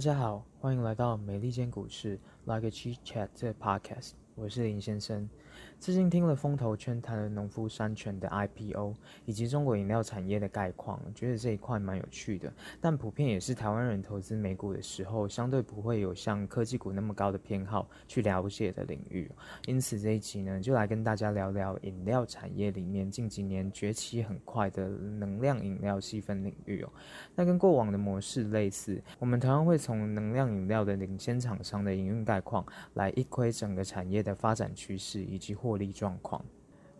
大家好，欢迎来到美利坚股市 Like a Chit Chat 这个 Podcast，我是林先生。最近听了风投圈谈了农夫山泉的 IPO，以及中国饮料产业的概况，觉得这一块蛮有趣的。但普遍也是台湾人投资美股的时候，相对不会有像科技股那么高的偏好去了解的领域。因此这一集呢，就来跟大家聊聊饮料产业里面近几年崛起很快的能量饮料细分领域哦。那跟过往的模式类似，我们同样会从能量饮料的领先厂商的营运概况来一窥整个产业的发展趋势以及获利状况。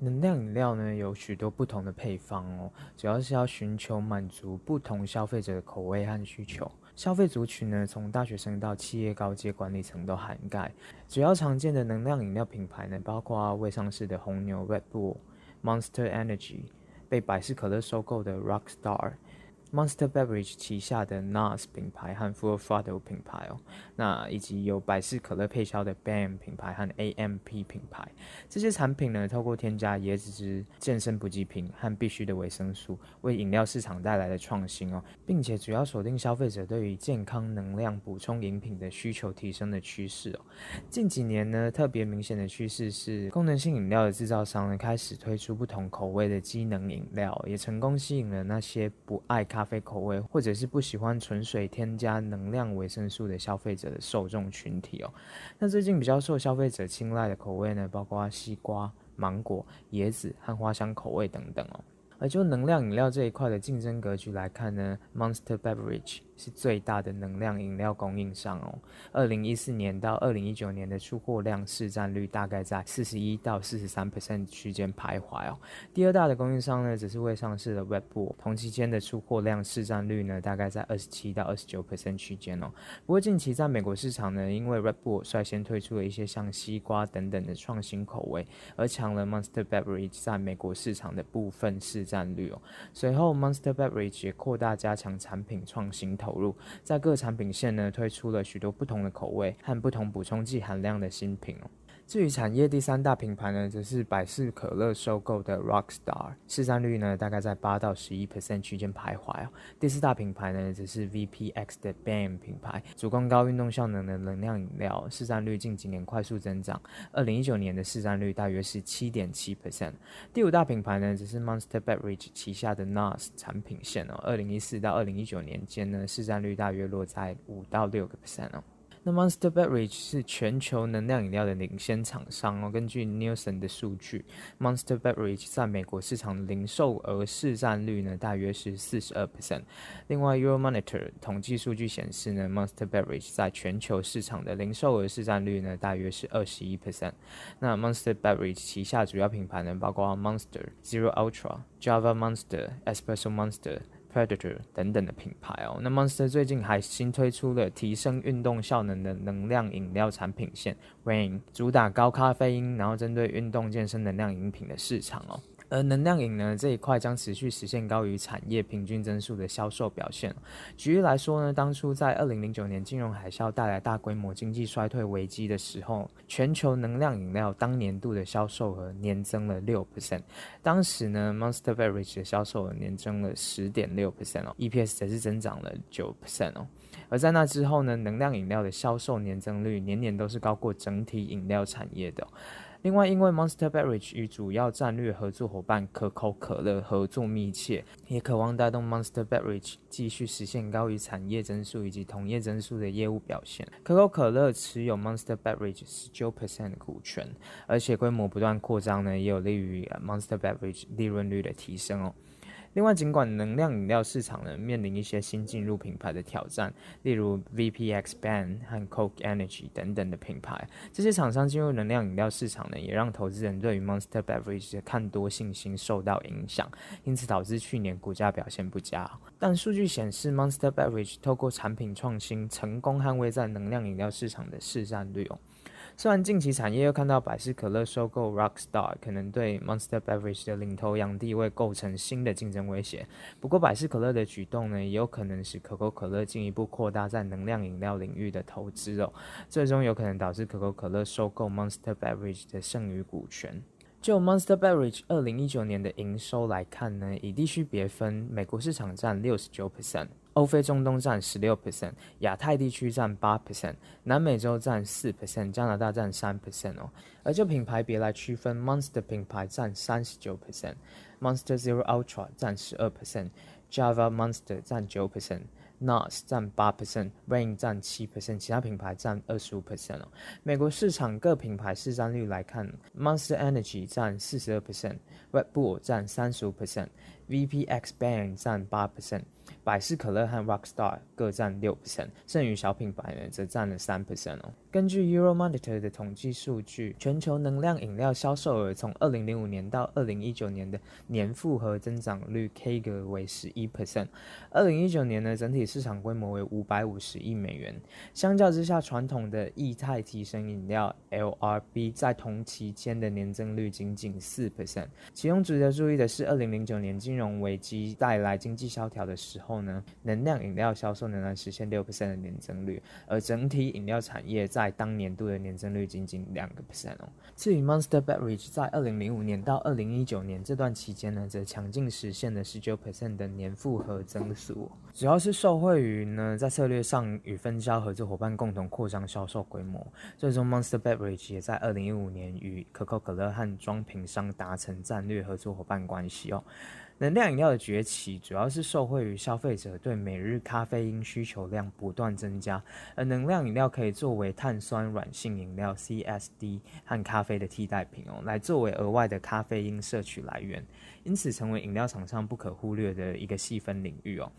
能量饮料呢，有许多不同的配方哦，主要是要寻求满足不同消费者的口味和需求。消费族群呢，从大学生到企业高阶管理层都涵盖。主要常见的能量饮料品牌呢，包括未上市的红牛 Red Bull、Monster Energy，被百事可乐收购的 Rockstar。Monster Beverage 旗下的 NOS 品牌和 Full Throttle 品牌哦，那以及有百事可乐配销的 Bam 品牌和 AMP 品牌，这些产品呢，透过添加椰子汁、健身补给品和必需的维生素，为饮料市场带来了创新哦，并且主要锁定消费者对于健康能量补充饮品的需求提升的趋势哦。近几年呢，特别明显的趋势是功能性饮料的制造商呢，开始推出不同口味的机能饮料，也成功吸引了那些不爱咖。咖啡口味，或者是不喜欢纯水添加能量维生素的消费者的受众群体哦。那最近比较受消费者青睐的口味呢，包括西瓜、芒果、椰子和花香口味等等哦。而就能量饮料这一块的竞争格局来看呢，Monster Beverage 是最大的能量饮料供应商哦。二零一四年到二零一九年的出货量市占率大概在四十一到四十三 percent 区间徘徊哦。第二大的供应商呢，则是未上市的 Red Bull，同期间的出货量市占率呢，大概在二十七到二十九 percent 区间哦。不过近期在美国市场呢，因为 Red Bull 率先推出了一些像西瓜等等的创新口味，而抢了 Monster Beverage 在美国市场的部分市占率哦，随后 Monster Beverage 也扩大加强产品创新投投入，在各产品线呢，推出了许多不同的口味和不同补充剂含量的新品。至于产业第三大品牌呢，则是百事可乐收购的 Rockstar，市占率呢大概在八到十一 percent 区间徘徊哦。第四大品牌呢，则是 VPX 的 BAM 品牌，主攻高运动效能的能量饮料，市占率近几年快速增长，二零一九年的市占率大约是七点七 percent。第五大品牌呢，则是 Monster Beverage 旗下的 NOS 产品线哦，二零一四到二零一九年间呢，市占率大约落在五到六个 percent 哦。那 Monster Beverage 是全球能量饮料的领先厂商哦。根据 Nielsen 的数据，Monster Beverage 在美国市场零售额市占率呢，大约是四十二 percent。另外，Euromonitor 统计数据显示呢，Monster Beverage 在全球市场的零售额市占率呢，大约是二十一 percent。那 Monster Beverage 旗下主要品牌呢，包括 Monster、Zero Ultra、Java Monster、Espresso Monster。Predator 等等的品牌哦，那 Monster 最近还新推出了提升运动效能的能量饮料产品线，Rain 主打高咖啡因，然后针对运动健身能量饮品的市场哦。而能量饮呢，这一块将持续实现高于产业平均增速的销售表现。举例来说呢，当初在二零零九年金融海啸带来大规模经济衰退危机的时候，全球能量饮料当年度的销售额年增了六 percent。当时呢，Monster Beverage 的销售额年增了十点六 percent 哦，EPS 则是增长了九 percent 哦。而在那之后呢，能量饮料的销售年增率年年都是高过整体饮料产业的。另外，因为 Monster Beverage 与主要战略合作伙伴可口可乐合作密切，也渴望带动 Monster Beverage 继续实现高于产业增速以及同业增速的业务表现。可口可乐持有 Monster Beverage 十九 percent 的股权，而且规模不断扩张呢，也有利于 Monster Beverage 利润率的提升哦。另外，尽管能量饮料市场呢面临一些新进入品牌的挑战，例如 VPX Bang 和 Coke Energy 等等的品牌，这些厂商进入能量饮料市场呢，也让投资人对于 Monster Beverage 的看多信心受到影响，因此导致去年股价表现不佳。但数据显示，Monster Beverage 透过产品创新，成功捍卫在能量饮料市场的市占率哦。虽然近期产业又看到百事可乐收购 Rockstar，可能对 Monster Beverage 的领头羊地位构成新的竞争威胁。不过，百事可乐的举动呢，也有可能使可口可乐进一步扩大在能量饮料领域的投资哦，最终有可能导致可口可乐收购 Monster Beverage 的剩余股权。就 Monster Beverage 二零一九年的营收来看呢，以地区别分，美国市场占六十九 percent，欧非中东占十六 percent，亚太地区占八 percent，南美洲占四 percent，加拿大占三 percent 哦。而就品牌别来区分，Monster 品牌占三十九 percent，Monster Zero Ultra 占十二 percent，Java Monster 占九 percent，Nas 占八 percent，Rain 占七 percent，其他品牌占二十五 percent 哦。美国市场各品牌市占率来看，Monster Energy 占四十二 percent，Red Bull 占三十五 percent，VPX Bang 占八 percent。百事可乐和 Rockstar 各占六 percent，剩余小品牌呢则占了三 percent 哦。根据 Euromonitor 的统计数据，全球能量饮料销售额从二零零五年到二零一九年的年复合增长率 K 个为十一 percent。二零一九年呢，整体市场规模为五百五十亿美元。相较之下，传统的液态提升饮料 LRB 在同期间的年增率仅仅四 percent。其中值得注意的是，二零零九年金融危机带来经济萧条的时。后呢，能量饮料销售仍然实现六 percent 的年增率，而整体饮料产业在当年度的年增率仅仅两个 percent 哦。至于 Monster Beverage 在二零零五年到二零一九年这段期间呢，则强劲实现了十九 percent 的年复合增速，主要是受惠于呢在策略上与分销合作伙伴共同扩张销售规模。最终，Monster Beverage 也在二零一五年与可口可乐和装瓶商达成战略合作伙伴关系哦。能量饮料的崛起，主要是受惠于消费者对每日咖啡因需求量不断增加，而能量饮料可以作为碳酸软性饮料 （CSD） 和咖啡的替代品哦，来作为额外的咖啡因摄取来源，因此成为饮料厂商不可忽略的一个细分领域哦。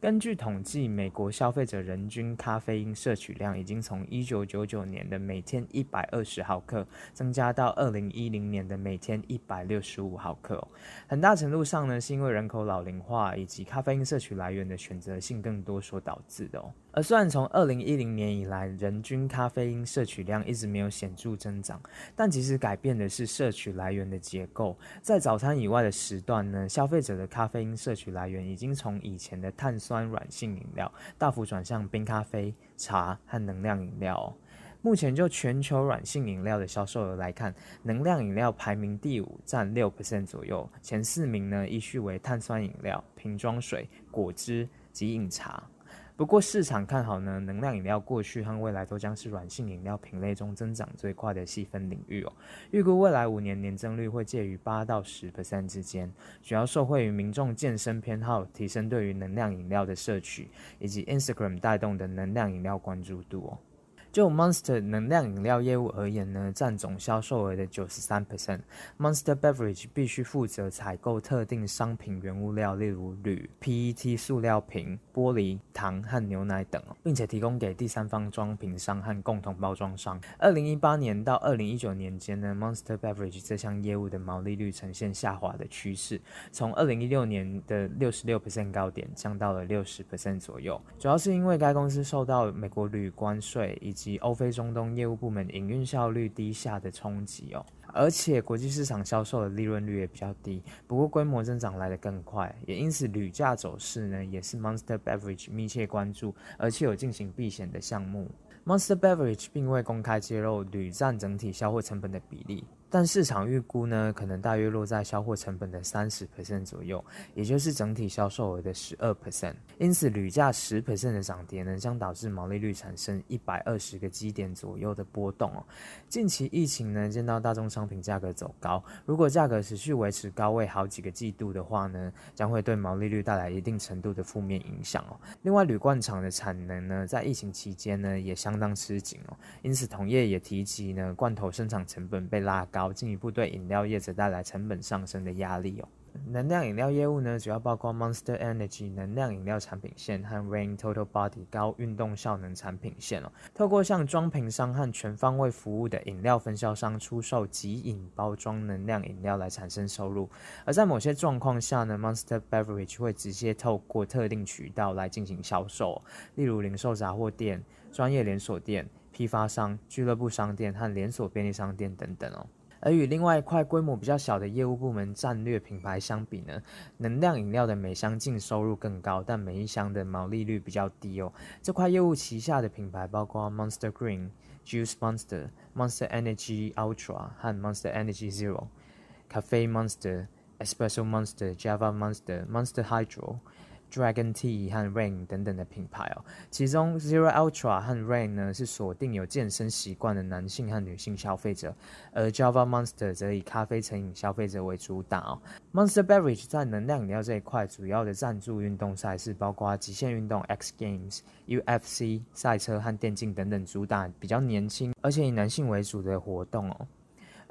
根据统计，美国消费者人均咖啡因摄取量已经从1999年的每天120毫克，增加到2010年的每天165毫克。很大程度上呢，是因为人口老龄化以及咖啡因摄取来源的选择性更多所导致的哦。而虽然从二零一零年以来，人均咖啡因摄取量一直没有显著增长，但其实改变的是摄取来源的结构。在早餐以外的时段呢，消费者的咖啡因摄取来源已经从以前的碳酸软性饮料大幅转向冰咖啡、茶和能量饮料。目前就全球软性饮料的销售额来看，能量饮料排名第五，占六 percent 左右。前四名呢，依序为碳酸饮料、瓶装水、果汁及饮茶。不过市场看好呢，能量饮料过去和未来都将是软性饮料品类中增长最快的细分领域哦。预估未来五年年增率会介于八到十 percent 之间，主要受惠于民众健身偏好提升对于能量饮料的摄取，以及 Instagram 带动的能量饮料关注度哦。就 Monster 能量饮料业务而言呢，占总销售额的九十三 percent。Monster Beverage 必须负责采购特定商品原物料，例如铝、PET 塑料瓶、玻璃、糖和牛奶等，并且提供给第三方装瓶商和共同包装商。二零一八年到二零一九年间呢，Monster Beverage 这项业务的毛利率呈现下滑的趋势，从二零一六年的六十六 percent 高点降到了六十 percent 左右，主要是因为该公司受到美国铝关税以及及欧非中东业务部门营运效率低下的冲击哦，而且国际市场销售的利润率也比较低，不过规模增长来得更快，也因此铝价走势呢也是 Monster Beverage 密切关注，而且有进行避险的项目。Monster Beverage 并未公开揭露铝占整体销货成本的比例。但市场预估呢，可能大约落在销货成本的三十 percent 左右，也就是整体销售额的十二 percent。因此，铝价十 percent 的涨跌呢，将导致毛利率产生一百二十个基点左右的波动哦。近期疫情呢，见到大宗商品价格走高，如果价格持续维持高位好几个季度的话呢，将会对毛利率带来一定程度的负面影响哦。另外，铝罐厂的产能呢，在疫情期间呢，也相当吃紧哦。因此，同业也提及呢，罐头生产成本被拉高。进一步对饮料业者带来成本上升的压力哦。能量饮料业务呢，主要包括 Monster Energy 能量饮料产品线和 Reign Total Body 高运动效能产品线哦。透过向装瓶商和全方位服务的饮料分销商出售即饮包装能量饮料来产生收入。而在某些状况下呢，Monster Beverage 会直接透过特定渠道来进行销售，例如零售杂货店、专业连锁店、批发商、俱乐部商店和连锁便利商店等等哦。而与另外一块规模比较小的业务部门战略品牌相比呢，能量饮料的每箱净收入更高，但每一箱的毛利率比较低哦。这块业务旗下的品牌包括 Monster Green、Juice Monster、Monster Energy Ultra 和 Monster Energy Zero、Cafe Monster、Espresso Monster、Java Monster、Monster Hydro、Dragon Tea 和 Rain 等等的品牌哦。其中 Zero Ultra 和 Rain 呢是锁定有健身习惯的男性和女性消费者，而 Java Monster 则以咖啡成瘾消费者为主打哦。Monster Beverage 在能量饮料这一块主要的赞助运动赛事包括极限运动 X Games、UFC 赛车和电竞等等，主打比较年轻而且以男性为主的活动哦。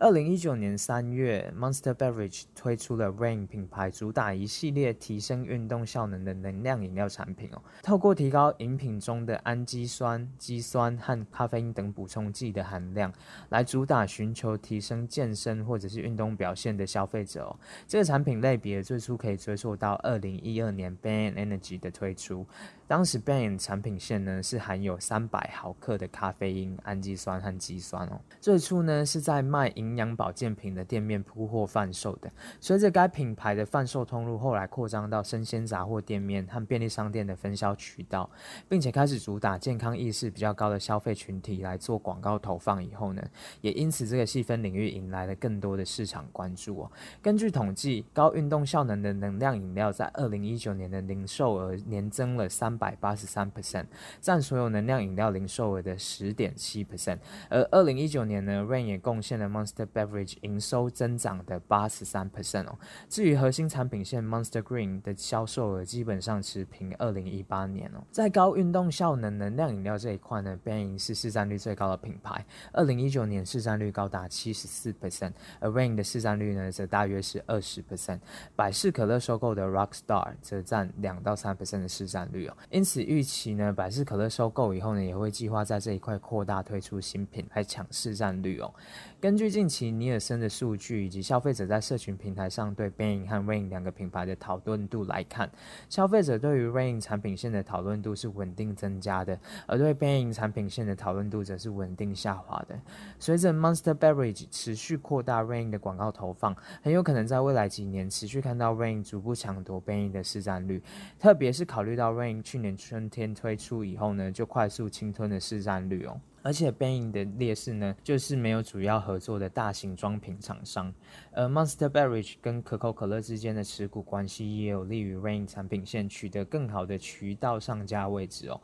二零一九年三月，Monster Beverage 推出了 Rain 品牌，主打一系列提升运动效能的能量饮料产品哦。透过提高饮品中的氨基酸、肌酸和咖啡因等补充剂的含量，来主打寻求提升健身或者是运动表现的消费者哦。这个产品类别最初可以追溯到二零一二年 Ban Energy 的推出。当时 Bang 产品线呢是含有三百毫克的咖啡因、氨基酸和肌酸哦。最初呢是在卖营养保健品的店面铺货贩售的。随着该品牌的贩售通路后来扩张到生鲜杂货店面和便利商店的分销渠道，并且开始主打健康意识比较高的消费群体来做广告投放以后呢，也因此这个细分领域引来了更多的市场关注哦。根据统计，高运动效能的能量饮料在二零一九年的零售额年增了三。百八十三 percent，占所有能量饮料零售额的十点七 percent。而二零一九年呢，Rain 也贡献了 Monster Beverage 营收增长的八十三 percent 哦。至于核心产品线 Monster Green 的销售额基本上持平二零一八年哦。在高运动效能能量饮料这一块呢，Bang 是市占率最高的品牌，二零一九年市占率高达七十四 percent，而 Rain 的市占率呢则大约是二十 percent。百事可乐收购的 Rockstar 则占两到三 percent 的市占率哦。因此预期呢，百事可乐收购以后呢，也会计划在这一块扩大推出新品来抢市占率哦。根据近期尼尔森的数据以及消费者在社群平台上对 Bang 和 Rain 两个品牌的讨论度来看，消费者对于 Rain 产品线的讨论度是稳定增加的，而对 Bang 产品线的讨论度则是稳定下滑的。随着 Monster Beverage 持续扩大 Rain 的广告投放，很有可能在未来几年持续看到 Rain 逐步抢夺 Bang 的市占率，特别是考虑到 Rain 去年春天推出以后呢，就快速侵吞了市占率哦。而且 Bang 的劣势呢，就是没有主要合作的大型装瓶厂商，而 Monster Beverage 跟可口可乐之间的持股关系也有利于 Rain 产品线取得更好的渠道上架位置哦。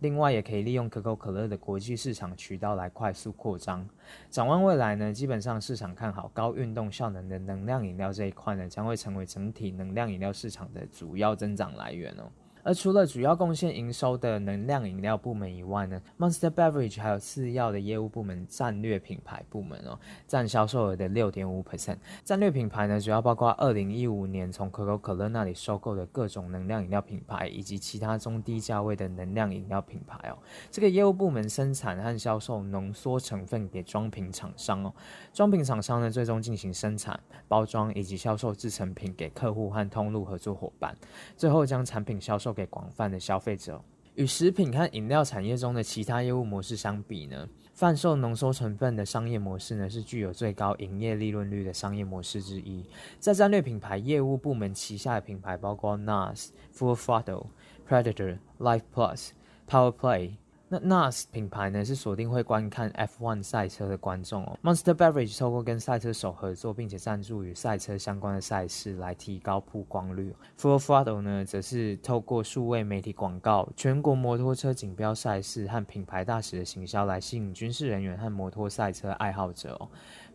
另外，也可以利用可口可乐的国际市场渠道来快速扩张。展望未来呢，基本上市场看好高运动效能的能量饮料这一块呢，将会成为整体能量饮料市场的主要增长来源哦。而除了主要贡献营收的能量饮料部门以外呢，Monster Beverage 还有次要的业务部门战略品牌部门哦，占销售额的六点五 percent。战略品牌呢，主要包括二零一五年从可口可乐那里收购的各种能量饮料品牌，以及其他中低价位的能量饮料品牌哦。这个业务部门生产和销售浓缩成分给装瓶厂商哦，装瓶厂商呢，最终进行生产、包装以及销售制成品给客户和通路合作伙伴，最后将产品销售。给广泛的消费者，与食品和饮料产业中的其他业务模式相比呢，贩售浓缩成分的商业模式呢，是具有最高营业利润率的商业模式之一。在战略品牌业务部门旗下的品牌包括 NOS、Full Throttle、Predator、Life Plus、Power Play。那 NAS 品牌呢，是锁定会观看 F1 赛车的观众哦。Monster Beverage 透过跟赛车手合作，并且赞助与赛车相关的赛事，来提高曝光率。Full Throttle 呢，则是透过数位媒体广告、全国摩托车锦标赛事和品牌大使的行销，来吸引军事人员和摩托赛车爱好者哦。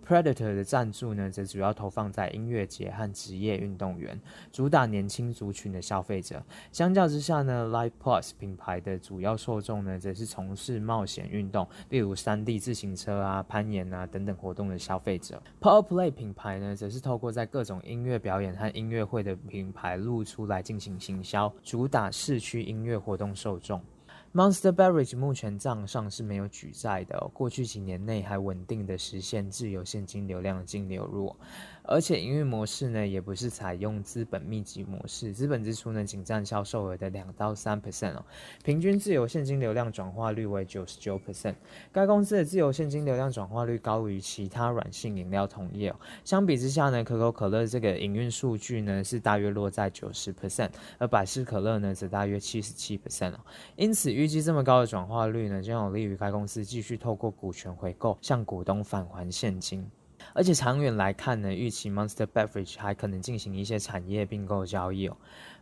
Predator 的赞助呢，则主要投放在音乐节和职业运动员，主打年轻族群的消费者。相较之下呢，Life Plus 品牌的主要受众呢，则是从事冒险运动，例如山地自行车啊、攀岩啊等等活动的消费者。Power Play 品牌呢，则是透过在各种音乐表演和音乐会的品牌露出来进行行销，主打市区音乐活动受众。Monster Beverage 目前账上是没有举债的，过去几年内还稳定的实现自由现金流量净流入。而且营运模式呢，也不是采用资本密集模式，资本支出呢仅占销售额的两到三 percent 哦，平均自由现金流量转化率为九十九 percent。该公司的自由现金流量转化率高于其他软性饮料同业哦。相比之下呢，可口可乐这个营运数据呢是大约落在九十 percent，而百事可乐呢则大约七十七 percent 哦。因此预计这么高的转化率呢，将有利于该公司继续透过股权回购向股东返还现金。而且长远来看呢，预期 Monster Beverage 还可能进行一些产业并购交易哦。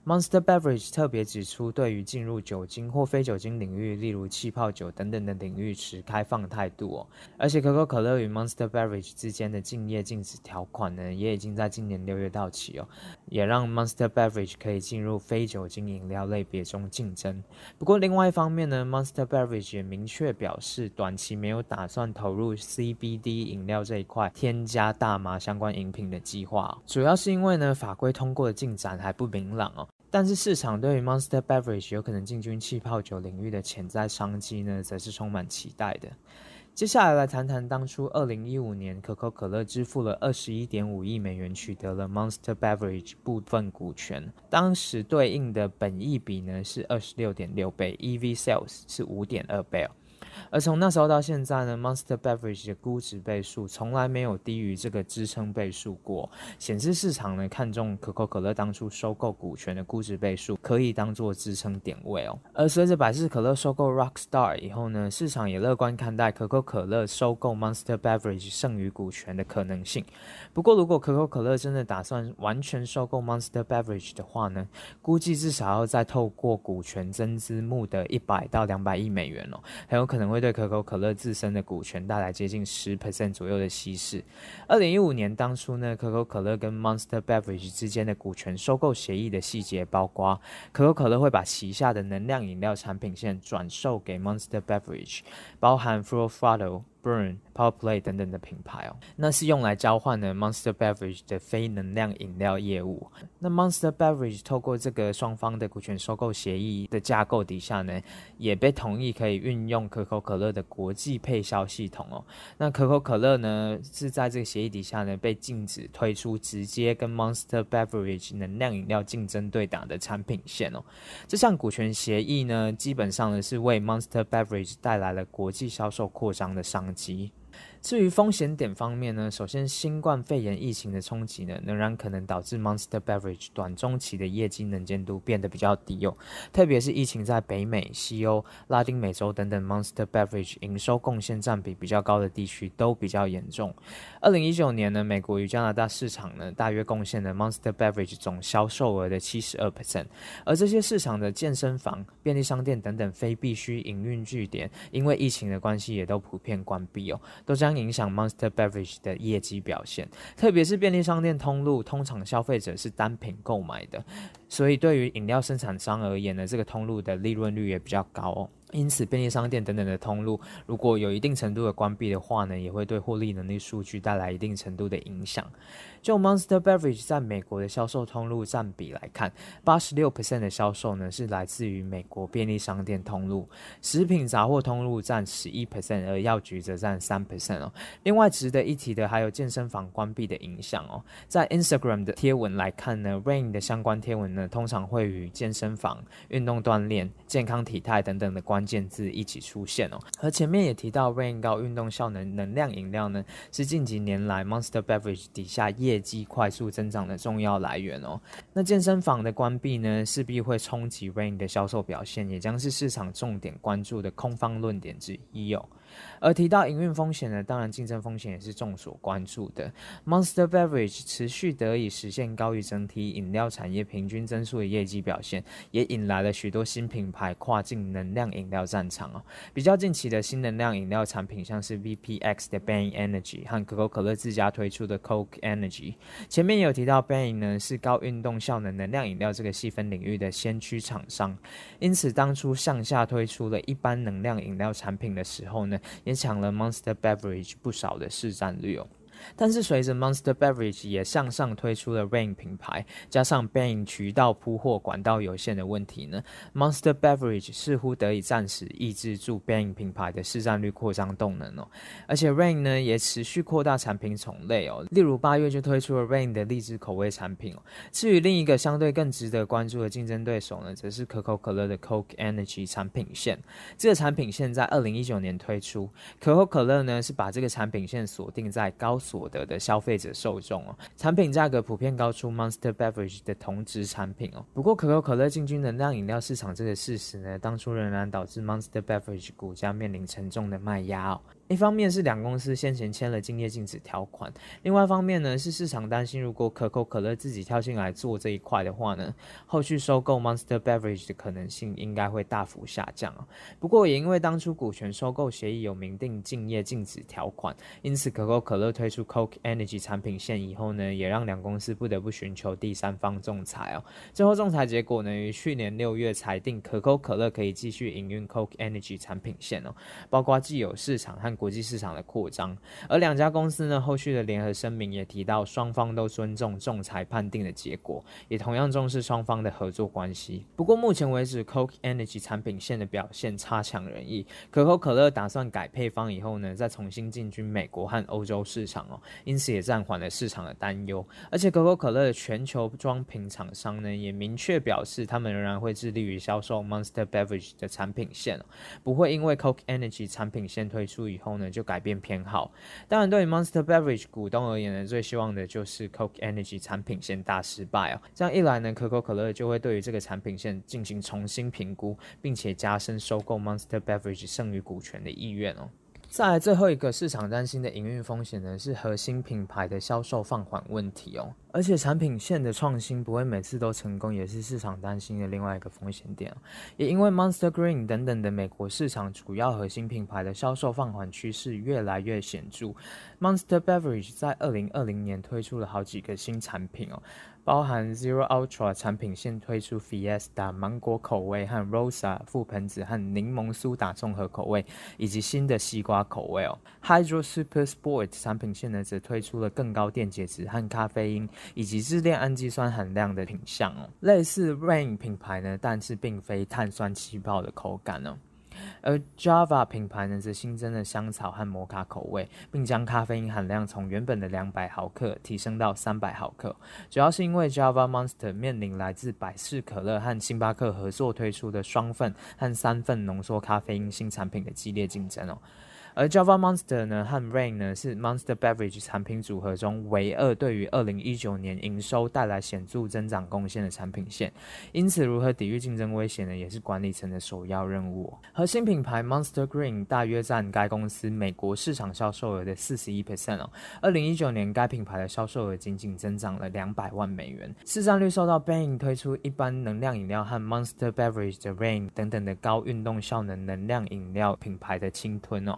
Monster Beverage 特别指出，对于进入酒精或非酒精领域，例如气泡酒等等的领域持开放态度哦。而且可口可乐与 Monster Beverage 之间的竞业禁止条款呢，也已经在今年六月到期哦，也让 Monster Beverage 可以进入非酒精饮料类别中竞争。不过另外一方面呢，Monster Beverage 也明确表示，短期没有打算投入 CBD 饮料这一块添加大麻相关饮品的计划，主要是因为呢，法规通过的进展还不明朗哦。但是市场对于 Monster Beverage 有可能进军气泡酒领域的潜在商机呢，则是充满期待的。接下来来谈谈当初二零一五年可口可乐支付了二十一点五亿美元取得了 Monster Beverage 部分股权，当时对应的本益比呢是二十六点六倍，EV Sales 是五点二倍哦。而从那时候到现在呢，Monster Beverage 的估值倍数从来没有低于这个支撑倍数过，显示市场呢看中可口可乐当初收购股权的估值倍数可以当做支撑点位哦。而随着百事可乐收购 Rockstar 以后呢，市场也乐观看待可口可乐收购 Monster Beverage 剩余股权的可能性。不过，如果可口可乐真的打算完全收购 Monster Beverage 的话呢，估计至少要再透过股权增资募得一百到两百亿美元哦，很有可能。会对可口可乐自身的股权带来接近十 percent 左右的稀释。二零一五年当初呢，可口可乐跟 Monster Beverage 之间的股权收购协议的细节包括，可口可乐会把旗下的能量饮料产品线转售给 Monster Beverage，包含 Froffrotto。Burn、Power Play 等等的品牌哦，那是用来交换的 Monster Beverage 的非能量饮料业务。那 Monster Beverage 透过这个双方的股权收购协议的架构底下呢，也被同意可以运用可口可乐的国际配销系统哦。那可口可乐呢是在这个协议底下呢，被禁止推出直接跟 Monster Beverage 能量饮料竞争对打的产品线哦。这项股权协议呢，基本上呢是为 Monster Beverage 带来了国际销售扩张的商机。至于风险点方面呢，首先新冠肺炎疫情的冲击呢，仍然可能导致 Monster Beverage 短中期的业绩能见度变得比较低哦。特别是疫情在北美、西欧、拉丁美洲等等 Monster Beverage 营收贡献占比比较高的地区都比较严重。二零一九年呢，美国与加拿大市场呢，大约贡献了 Monster Beverage 总销售额的七十二 percent。而这些市场的健身房、便利商店等等非必需营运据点，因为疫情的关系，也都普遍关闭哦，都将影响 Monster Beverage 的业绩表现，特别是便利商店通路，通常消费者是单品购买的，所以对于饮料生产商而言呢，这个通路的利润率也比较高哦。因此，便利商店等等的通路，如果有一定程度的关闭的话呢，也会对获利能力数据带来一定程度的影响。就 Monster Beverage 在美国的销售通路占比来看，八十六 percent 的销售呢是来自于美国便利商店通路，食品杂货通路占十一 percent，而药局则占三 percent 哦。另外值得一提的还有健身房关闭的影响哦。在 Instagram 的贴文来看呢，Rain 的相关贴文呢，通常会与健身房、运动锻炼、健康体态等等的关。键字一起出现哦，和前面也提到，Rain 高运动效能能量饮料呢，是近几年来 Monster Beverage 底下业绩快速增长的重要来源哦。那健身房的关闭呢，势必会冲击 Rain 的销售表现，也将是市场重点关注的空方论点之一哦。而提到营运风险呢，当然竞争风险也是众所关注的。Monster Beverage 持续得以实现高于整体饮料产业平均增速的业绩表现，也引来了许多新品牌跨境能量饮料战场哦。比较近期的新能量饮料产品，像是 VPX 的 Bang Energy 和可口可乐自家推出的 Coke Energy。前面有提到，Bang 呢是高运动效能能量饮料这个细分领域的先驱厂商，因此当初向下推出了一般能量饮料产品的时候呢，也抢了 Monster Beverage 不少的市占率哦。但是随着 Monster Beverage 也向上推出了 Rain 品牌，加上 Bang 渠道铺货管道有限的问题呢，Monster Beverage 似乎得以暂时抑制住 Bang 品牌的市占率扩张动能哦。而且 Rain 呢也持续扩大产品种类哦，例如八月就推出了 Rain 的荔枝口味产品哦。至于另一个相对更值得关注的竞争对手呢，则是可口可乐的 Coke Energy 产品线。这个产品线在二零一九年推出，可口可乐呢是把这个产品线锁定在高速所得的消费者受众哦，产品价格普遍高出 Monster Beverage 的同质产品哦。不过可口可乐进军能量饮料市场这个事实呢，当初仍然导致 Monster Beverage 股价面临沉重的卖压哦。一方面是两公司先前签了竞业禁止条款，另外一方面呢是市场担心，如果可口可乐自己跳进来做这一块的话呢，后续收购 Monster Beverage 的可能性应该会大幅下降啊。不过也因为当初股权收购协议有明定竞业禁止条款，因此可口可乐推出 Coke Energy 产品线以后呢，也让两公司不得不寻求第三方仲裁哦。最后仲裁结果呢，于去年六月裁定可口可乐可以继续营运 Coke Energy 产品线哦，包括既有市场和国际市场的扩张，而两家公司呢，后续的联合声明也提到，双方都尊重仲裁判定的结果，也同样重视双方的合作关系。不过目前为止，Coke Energy 产品线的表现差强人意。可口可乐打算改配方以后呢，再重新进军美国和欧洲市场哦，因此也暂缓了市场的担忧。而且可口可乐的全球装瓶厂商呢，也明确表示，他们仍然会致力于销售 Monster Beverage 的产品线，不会因为 Coke Energy 产品线推出以后后呢，就改变偏好。当然，对于 Monster Beverage 股东而言呢，最希望的就是 Coke Energy 产品线大失败哦。这样一来呢，可口可乐就会对于这个产品线进行重新评估，并且加深收购 Monster Beverage 剩余股权的意愿哦。再来最后一个市场担心的营运风险呢，是核心品牌的销售放缓问题哦。而且产品线的创新不会每次都成功，也是市场担心的另外一个风险点。也因为 Monster Green 等等的美国市场主要核心品牌的销售放缓趋势越来越显著，Monster Beverage 在二零二零年推出了好几个新产品哦。包含 Zero Ultra 产品线推出 Fiesta 芒果口味和 Rosa 覆盆子和柠檬苏打综合口味，以及新的西瓜口味哦。Hydro Super Sport 产品线呢，则推出了更高电解质和咖啡因以及支链氨基酸含量的品项哦，类似 Rain 品牌呢，但是并非碳酸气泡的口感哦。而 Java 品牌呢，则新增了香草和摩卡口味，并将咖啡因含量从原本的两百毫克提升到三百毫克。主要是因为 Java Monster 面临来自百事可乐和星巴克合作推出的双份和三份浓缩咖啡因新产品的激烈竞争哦。而 Java Monster 呢和 Rain 呢是 Monster Beverage 产品组合中唯二对于二零一九年营收带来显著增长贡献的产品线，因此如何抵御竞争威胁呢，也是管理层的首要任务。核心品牌 Monster Green 大约占该公司美国市场销售额的四十一 percent 哦。二零一九年该品牌的销售额仅仅增长了两百万美元，市占率受到 Bang 推出一般能量饮料和 Monster Beverage 的 Rain 等等的高运动效能能量饮料品牌的侵吞哦。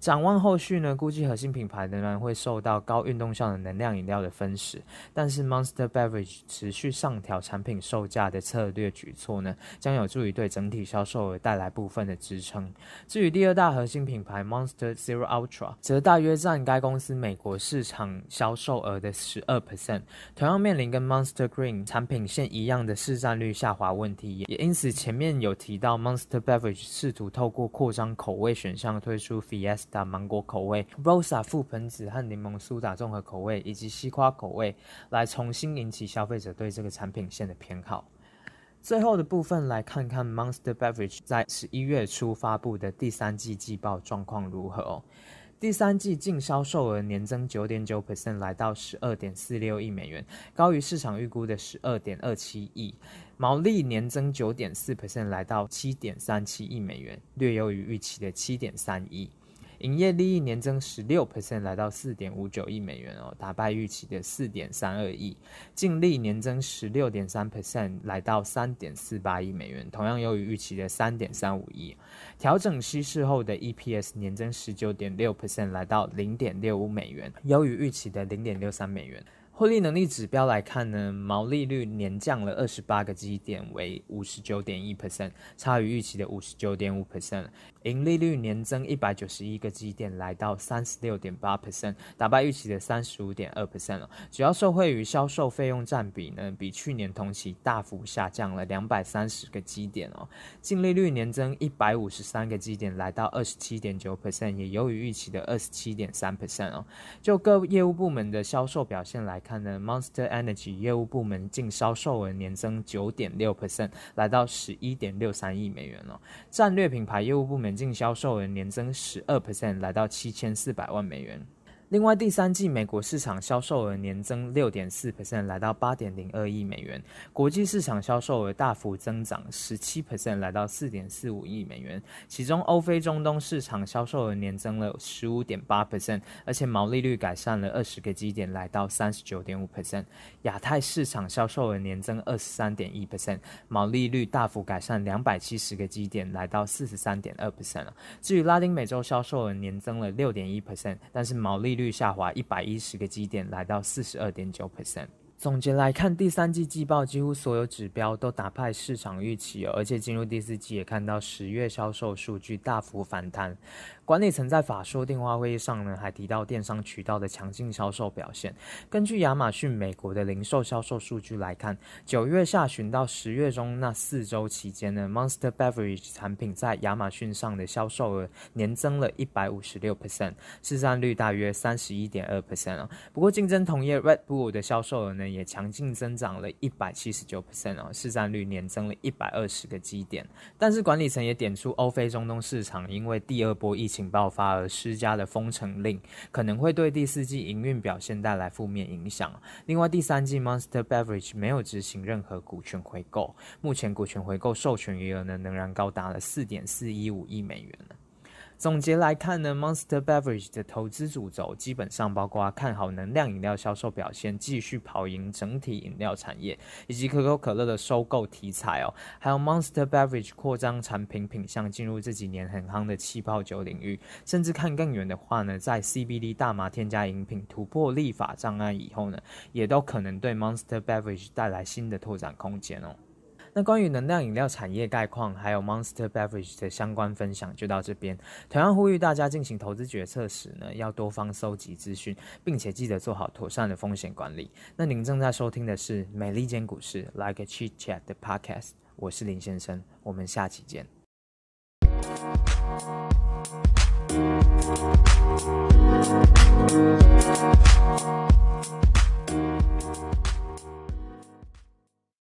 展望后续呢，估计核心品牌仍然会受到高运动效能能量饮料的分食，但是 Monster Beverage 持续上调产品售价的策略举措呢，将有助于对整体销售额带来部分的支撑。至于第二大核心品牌 Monster Zero Ultra，则大约占该公司美国市场销售额的十二 percent，同样面临跟 Monster Green 产品线一样的市占率下滑问题，也因此前面有提到 Monster Beverage 试图透过扩张口味选项推出 Fiesta。打芒果口味、Rosa 覆盆子和柠檬苏打综合口味，以及西瓜口味，来重新引起消费者对这个产品线的偏好。最后的部分，来看看 Monster Beverage 在十一月初发布的第三季季报状况如何哦。第三季净销售额年增九点九 percent，来到十二点四六亿美元，高于市场预估的十二点二七亿。毛利年增九点四 percent，来到七点三七亿美元，略优于预期的七点三亿。营业利益年增十六 percent，来到四点五九亿美元哦，打败预期的四点三二亿。净利年增十六点三 percent，来到三点四八亿美元，同样优于预期的三点三五亿。调整稀释后的 EPS 年增十九点六 percent，来到零点六五美元，优于预期的零点六三美元。获利能力指标来看呢，毛利率年降了二十八个基点，为五十九点一 percent，差于预期的五十九点五 percent。盈利率年增一百九十一个基点，来到三十六点八 percent，打败预期的三十五点二 percent 了。主要受惠于销售费用占比呢，比去年同期大幅下降了两百三十个基点哦。净利率年增一百五十三个基点，来到二十七点九 percent，也优于预期的二十七点三 percent 哦。就各业务部门的销售表现来看。看呢，Monster Energy 业务部门净销售额年增九点六 percent，来到十一点六三亿美元了。战略品牌业务部门净销售额年增十二 percent，来到七千四百万美元。另外，第三季美国市场销售额年增六点四 percent，来到八点零二亿美元；国际市场销售额大幅增长十七 percent，来到四点四五亿美元。其中，欧非中东市场销售额年增了十五点八 percent，而且毛利率改善了二十个基点，来到三十九点五 percent。亚太市场销售额年增二十三点一 percent，毛利率大幅改善两百七十个基点，来到四十三点二 percent。至于拉丁美洲销售额年增了六点一 percent，但是毛利率下滑一百一十个基点，来到四十二点九 percent。总结来看，第三季季报几乎所有指标都打败市场预期，而且进入第四季也看到十月销售数据大幅反弹。管理层在法说电话会议上呢，还提到电商渠道的强劲销售表现。根据亚马逊美国的零售销售数据来看，九月下旬到十月中那四周期间呢，Monster Beverage 产品在亚马逊上的销售额年增了一百五十六 percent，市占率大约三十一点二 percent 啊。不过竞争同业 Red Bull 的销售额呢，也强劲增长了一百七十九 percent 啊，市占率年增了一百二十个基点。但是管理层也点出，欧非中东市场因为第二波疫情爆发而施加的封城令，可能会对第四季营运表现带来负面影响。另外，第三季 Monster Beverage 没有执行任何股权回购，目前股权回购授权余额呢，仍然高达了四点四一五亿美元。总结来看呢，Monster Beverage 的投资主轴基本上包括看好能量饮料销售表现继续跑赢整体饮料产业，以及可口可乐的收购题材哦，还有 Monster Beverage 扩张产品品项进入这几年很夯的气泡酒领域，甚至看更远的话呢，在 CBD 大麻添加饮品突破立法障碍以后呢，也都可能对 Monster Beverage 带来新的拓展空间哦。那关于能量饮料产业概况，还有 Monster Beverage 的相关分享就到这边。同样呼吁大家进行投资决策时呢，要多方搜集资讯，并且记得做好妥善的风险管理。那您正在收听的是美利坚股市 Like a Cheat Chat 的 Podcast，我是林先生，我们下期见。